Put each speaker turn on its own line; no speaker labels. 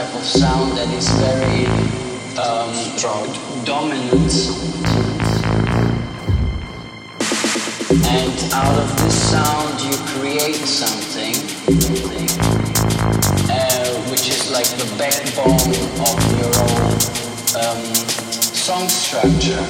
type of sound that is very um, dominant. And out of this sound you create something, uh, which is like the backbone of your own um, song structure.